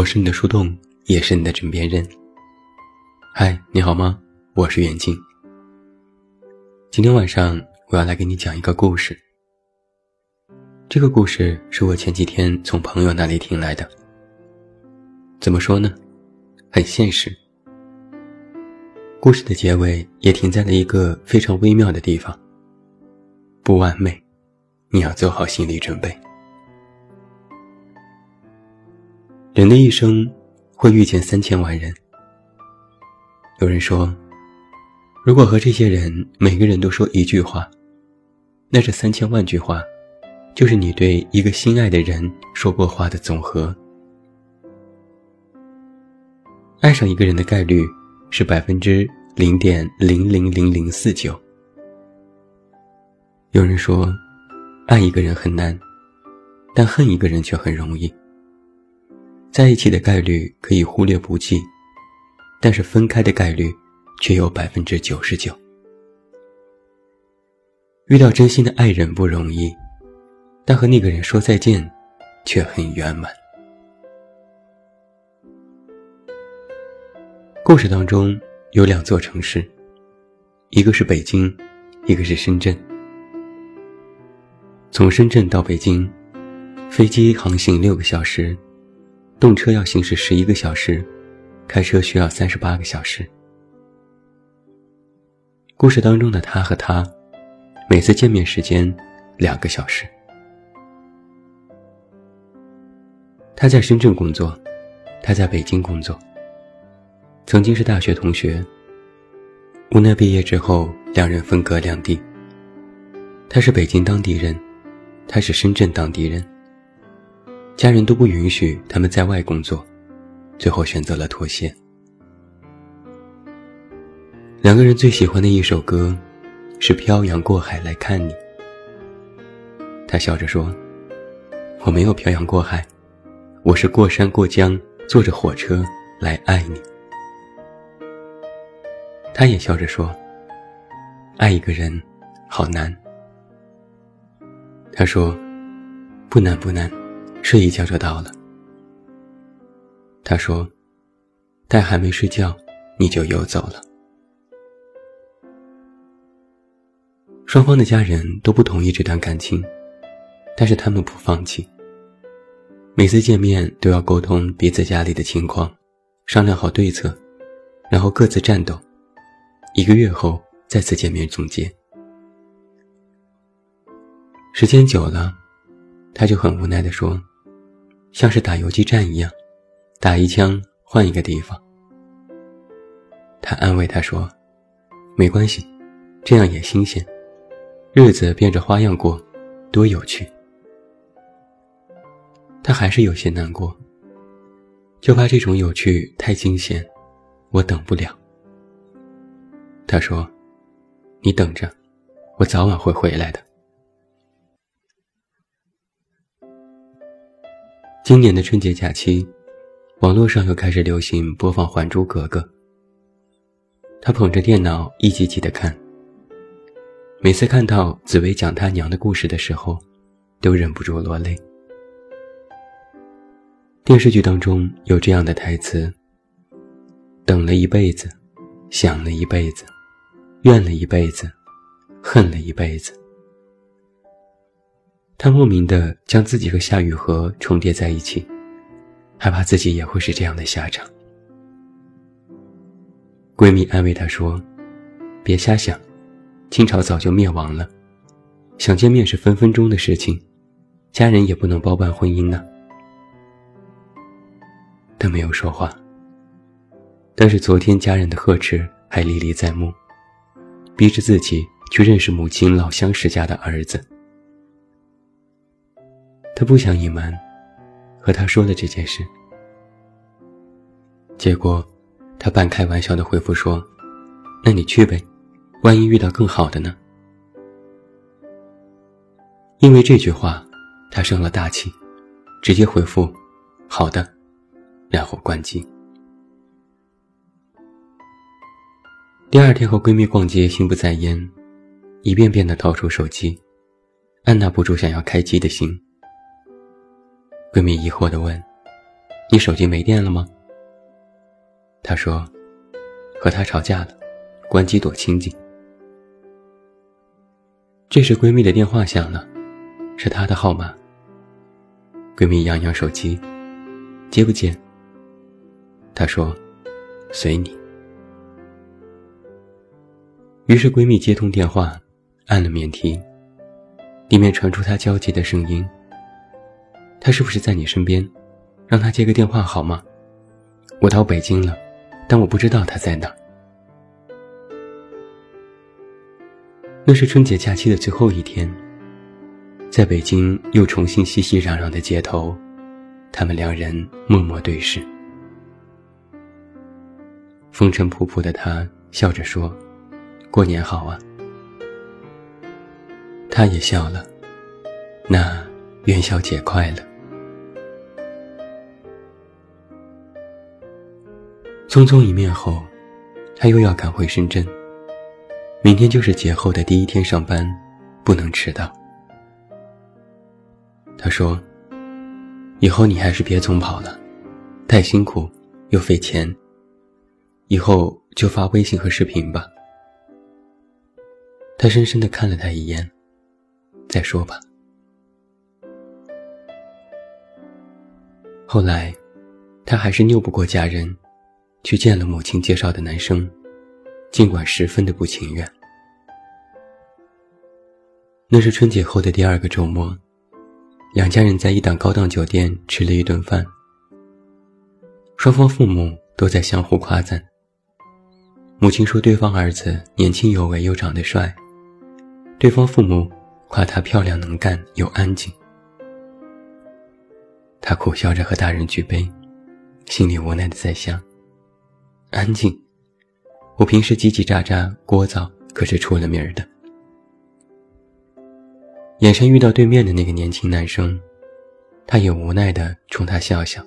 我是你的树洞，也是你的枕边人。嗨，你好吗？我是远近。今天晚上我要来给你讲一个故事。这个故事是我前几天从朋友那里听来的。怎么说呢？很现实。故事的结尾也停在了一个非常微妙的地方。不完美，你要做好心理准备。人的一生会遇见三千万人。有人说，如果和这些人每个人都说一句话，那这三千万句话，就是你对一个心爱的人说过话的总和。爱上一个人的概率是百分之零点零零零零四九。有人说，爱一个人很难，但恨一个人却很容易。在一起的概率可以忽略不计，但是分开的概率却有百分之九十九。遇到真心的爱人不容易，但和那个人说再见却很圆满。故事当中有两座城市，一个是北京，一个是深圳。从深圳到北京，飞机航行六个小时。动车要行驶十一个小时，开车需要三十八个小时。故事当中的他和她，每次见面时间两个小时。他在深圳工作，他在北京工作。曾经是大学同学，无奈毕业之后两人分隔两地。他是北京当地人，他是深圳当地人。家人都不允许他们在外工作，最后选择了妥协。两个人最喜欢的一首歌，是《漂洋过海来看你》。他笑着说：“我没有漂洋过海，我是过山过江，坐着火车来爱你。”他也笑着说：“爱一个人，好难。”他说：“不难不难。”睡一觉就到了。他说：“但还没睡觉，你就又走了。”双方的家人都不同意这段感情，但是他们不放弃。每次见面都要沟通彼此家里的情况，商量好对策，然后各自战斗。一个月后再次见面总结。时间久了，他就很无奈地说。像是打游击战一样，打一枪换一个地方。他安慰他说：“没关系，这样也新鲜，日子变着花样过，多有趣。”他还是有些难过，就怕这种有趣太惊险，我等不了。他说：“你等着，我早晚会回来的。”今年的春节假期，网络上又开始流行播放《还珠格格》。他捧着电脑一集集的看，每次看到紫薇讲他娘的故事的时候，都忍不住落泪。电视剧当中有这样的台词：“等了一辈子，想了一辈子，怨了一辈子，恨了一辈子。”她莫名的将自己和夏雨荷重叠在一起，害怕自己也会是这样的下场。闺蜜安慰她说：“别瞎想，清朝早就灭亡了，想见面是分分钟的事情，家人也不能包办婚姻呢。”她没有说话，但是昨天家人的呵斥还历历在目，逼着自己去认识母亲老相识家的儿子。他不想隐瞒，和他说了这件事。结果，他半开玩笑的回复说：“那你去呗，万一遇到更好的呢？”因为这句话，他生了大气，直接回复：“好的”，然后关机。第二天和闺蜜逛街，心不在焉，一遍遍的掏出手机，按捺不住想要开机的心。闺蜜疑惑地问：“你手机没电了吗？”她说：“和他吵架了，关机躲清静。”这时闺蜜的电话响了，是她的号码。闺蜜扬扬手机，接不接？她说：“随你。”于是闺蜜接通电话，按了免提。里面传出她焦急的声音：“他是不是在你身边？让他接个电话好吗？我到北京了，但我不知道他在哪。”那是春节假期的最后一天，在北京又重新熙熙攘攘的街头，他们两人默默对视。风尘仆仆的他笑着说。过年好啊！他也笑了。那元宵节快乐。匆匆一面后，他又要赶回深圳。明天就是节后的第一天上班，不能迟到。他说：“以后你还是别总跑了，太辛苦又费钱。以后就发微信和视频吧。”他深深的看了他一眼，再说吧。后来，他还是拗不过家人，去见了母亲介绍的男生，尽管十分的不情愿。那是春节后的第二个周末，两家人在一档高档酒店吃了一顿饭。双方父母都在相互夸赞。母亲说对方儿子年轻有为又长得帅。对方父母夸她漂亮能干又安静，他苦笑着和大人举杯，心里无奈的在想：安静，我平时叽叽喳喳聒噪，可是出了名的。眼神遇到对面的那个年轻男生，他也无奈的冲他笑笑。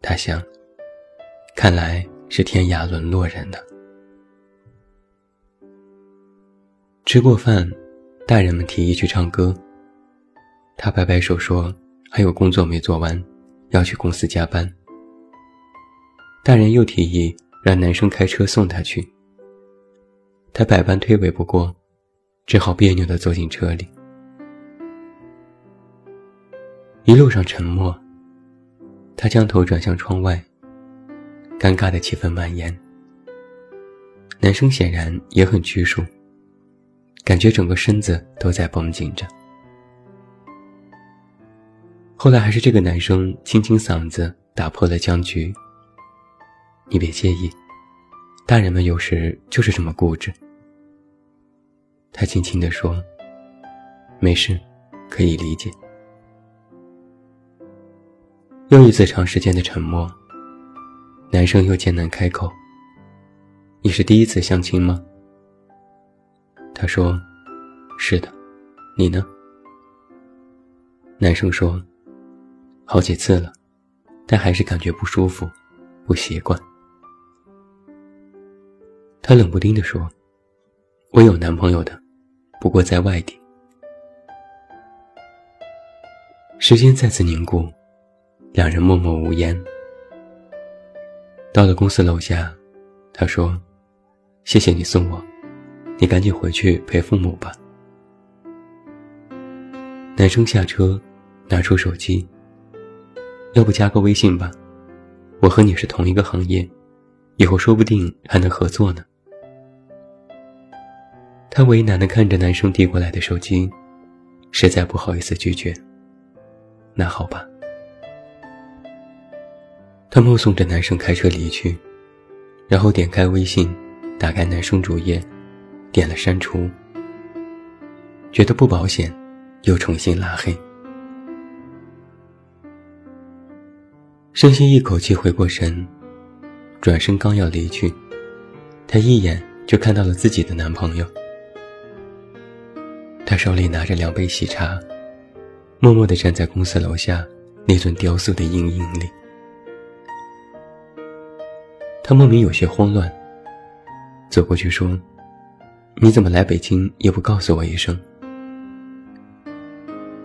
他想，看来是天涯沦落人了。吃过饭，大人们提议去唱歌。他摆摆手说：“还有工作没做完，要去公司加班。”大人又提议让男生开车送他去。他百般推诿不过，只好别扭地坐进车里。一路上沉默，他将头转向窗外，尴尬的气氛蔓延。男生显然也很拘束。感觉整个身子都在绷紧着。后来还是这个男生清清嗓子打破了僵局。你别介意，大人们有时就是这么固执。他轻轻地说：“没事，可以理解。”又一次长时间的沉默。男生又艰难开口：“你是第一次相亲吗？”他说：“是的，你呢？”男生说：“好几次了，但还是感觉不舒服，不习惯。”他冷不丁地说：“我有男朋友的，不过在外地。”时间再次凝固，两人默默无言。到了公司楼下，他说：“谢谢你送我。”你赶紧回去陪父母吧。男生下车，拿出手机。要不加个微信吧，我和你是同一个行业，以后说不定还能合作呢。她为难的看着男生递过来的手机，实在不好意思拒绝。那好吧。他目送着男生开车离去，然后点开微信，打开男生主页。点了删除，觉得不保险，又重新拉黑。深吸一口气，回过神，转身刚要离去，她一眼就看到了自己的男朋友。他手里拿着两杯喜茶，默默地站在公司楼下那尊雕塑的阴影里。他莫名有些慌乱，走过去说。你怎么来北京也不告诉我一声？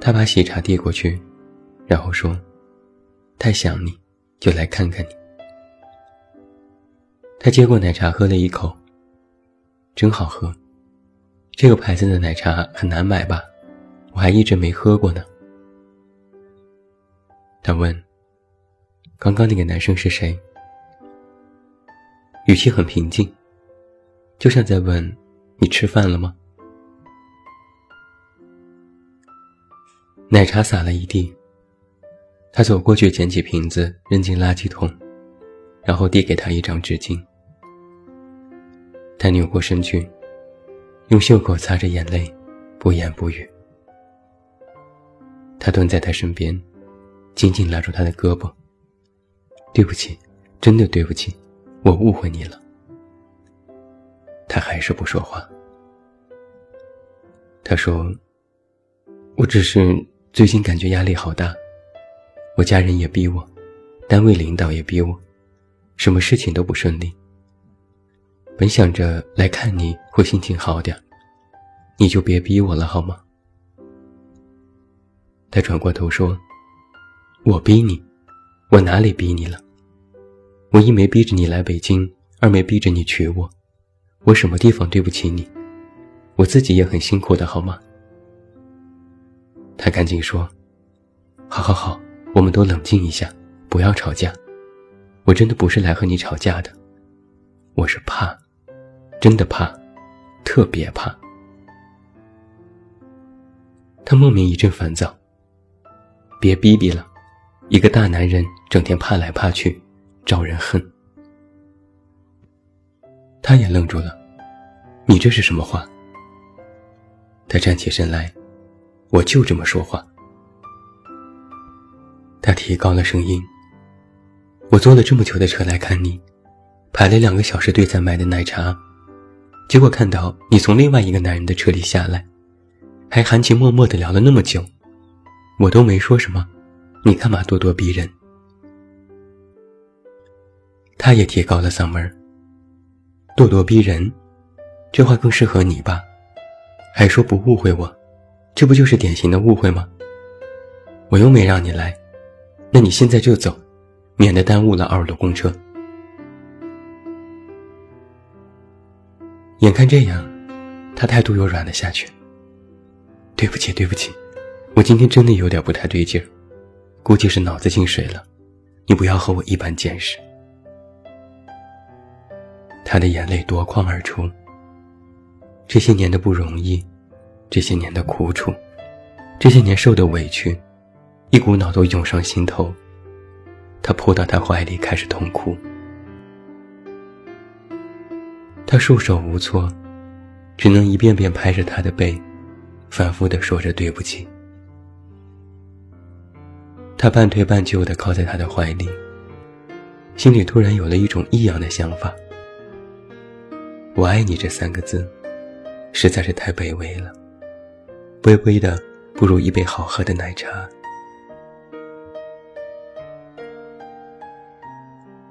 他把喜茶递过去，然后说：“太想你，就来看看你。他接过奶茶喝了一口，真好喝。这个牌子的奶茶很难买吧？我还一直没喝过呢。他问：“刚刚那个男生是谁？”语气很平静，就像在问：“你吃饭了吗？”奶茶洒了一地。他走过去捡起瓶子扔进垃圾桶，然后递给他一张纸巾。他扭过身去，用袖口擦着眼泪，不言不语。他蹲在他身边，紧紧拉住他的胳膊。对不起，真的对不起，我误会你了。他还是不说话。他说：“我只是最近感觉压力好大，我家人也逼我，单位领导也逼我，什么事情都不顺利。本想着来看你会心情好点，你就别逼我了好吗？”他转过头说：“我逼你，我哪里逼你了？我一没逼着你来北京，二没逼着你娶我，我什么地方对不起你？我自己也很辛苦的好吗？”他赶紧说：“好好好，我们都冷静一下，不要吵架。我真的不是来和你吵架的，我是怕，真的怕，特别怕。”他莫名一阵烦躁。别逼逼了，一个大男人整天怕来怕去，招人恨。他也愣住了，你这是什么话？他站起身来，我就这么说话。他提高了声音，我坐了这么久的车来看你，排了两个小时队才买的奶茶，结果看到你从另外一个男人的车里下来，还含情脉脉的聊了那么久。我都没说什么，你干嘛咄咄逼人？他也提高了嗓门咄咄逼人，这话更适合你吧？还说不误会我，这不就是典型的误会吗？我又没让你来，那你现在就走，免得耽误了二路公车。眼看这样，他态度又软了下去。对不起，对不起。我今天真的有点不太对劲儿，估计是脑子进水了。你不要和我一般见识。他的眼泪夺眶而出。这些年的不容易，这些年的苦楚，这些年受的委屈，一股脑都涌上心头。他扑到他怀里开始痛哭。他束手无措，只能一遍遍拍着他的背，反复的说着对不起。他半推半就地靠在他的怀里，心里突然有了一种异样的想法。我爱你这三个字，实在是太卑微了，卑微的不如一杯好喝的奶茶。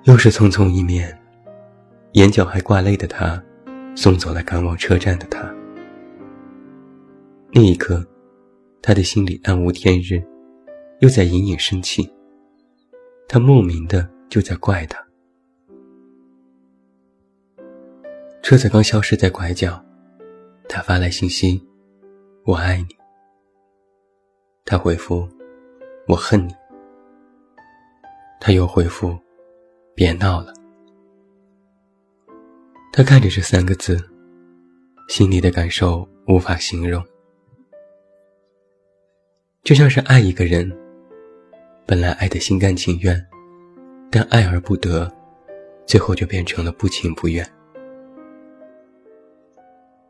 又是匆匆一面，眼角还挂泪的他，送走了赶往车站的他。那一刻，他的心里暗无天日。又在隐隐生气，他莫名的就在怪他。车子刚消失在拐角，他发来信息：“我爱你。”他回复：“我恨你。”他又回复：“别闹了。”他看着这三个字，心里的感受无法形容，就像是爱一个人。本来爱得心甘情愿，但爱而不得，最后就变成了不情不愿。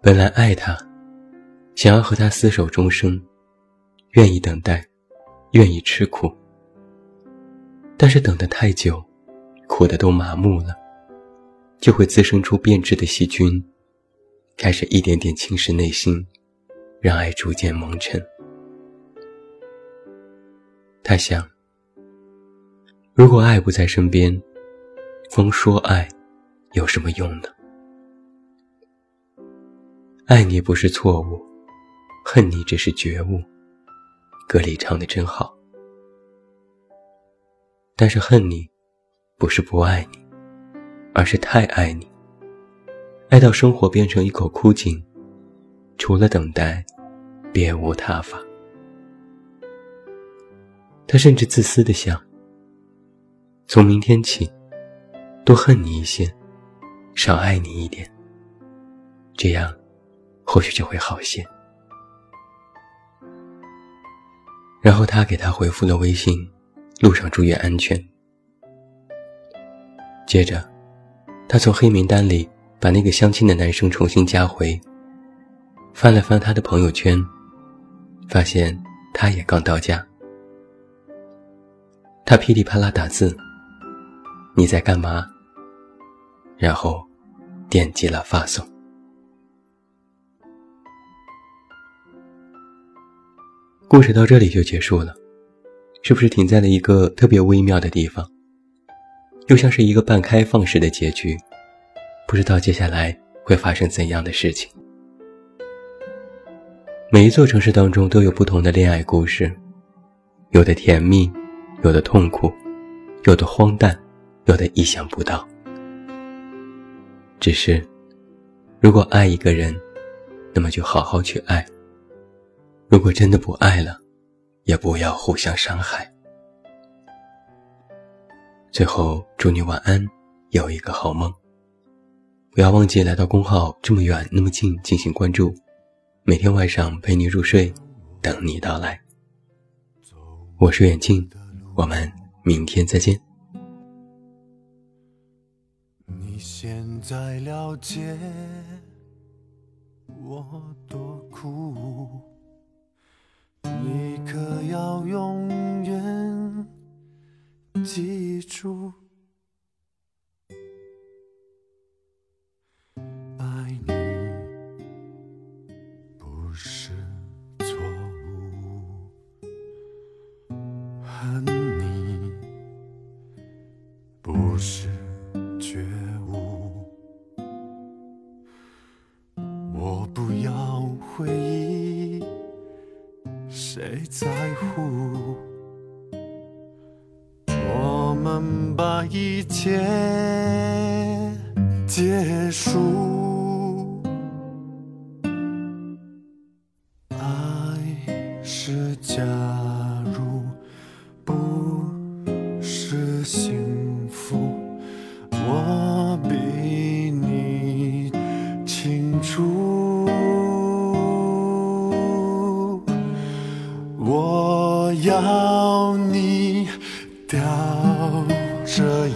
本来爱他，想要和他厮守终生，愿意等待，愿意吃苦。但是等得太久，苦的都麻木了，就会滋生出变质的细菌，开始一点点侵蚀内心，让爱逐渐蒙尘。他想。如果爱不在身边，光说爱有什么用呢？爱你不是错误，恨你只是觉悟。歌里唱的真好。但是恨你，不是不爱你，而是太爱你，爱到生活变成一口枯井，除了等待，别无他法。他甚至自私的想：从明天起，多恨你一些，少爱你一点，这样，或许就会好些。然后他给他回复了微信：“路上注意安全。”接着，他从黑名单里把那个相亲的男生重新加回，翻了翻他的朋友圈，发现他也刚到家。他噼里啪啦打字：“你在干嘛？”然后点击了发送。故事到这里就结束了，是不是停在了一个特别微妙的地方？又像是一个半开放式的结局，不知道接下来会发生怎样的事情。每一座城市当中都有不同的恋爱故事，有的甜蜜，有的痛苦，有的荒诞，有的意想不到。只是，如果爱一个人，那么就好好去爱。如果真的不爱了，也不要互相伤害。最后，祝你晚安，有一个好梦。不要忘记来到公号，这么远那么近进行关注，每天晚上陪你入睡，等你到来。我是远近，我们明天再见。你现在了解我多苦。你可要永远记住，爱你不是错误，恨你不是觉悟，我不要回忆。谁在乎？把一切结束。爱是假如，不是幸福。我比你清楚。我要你掉这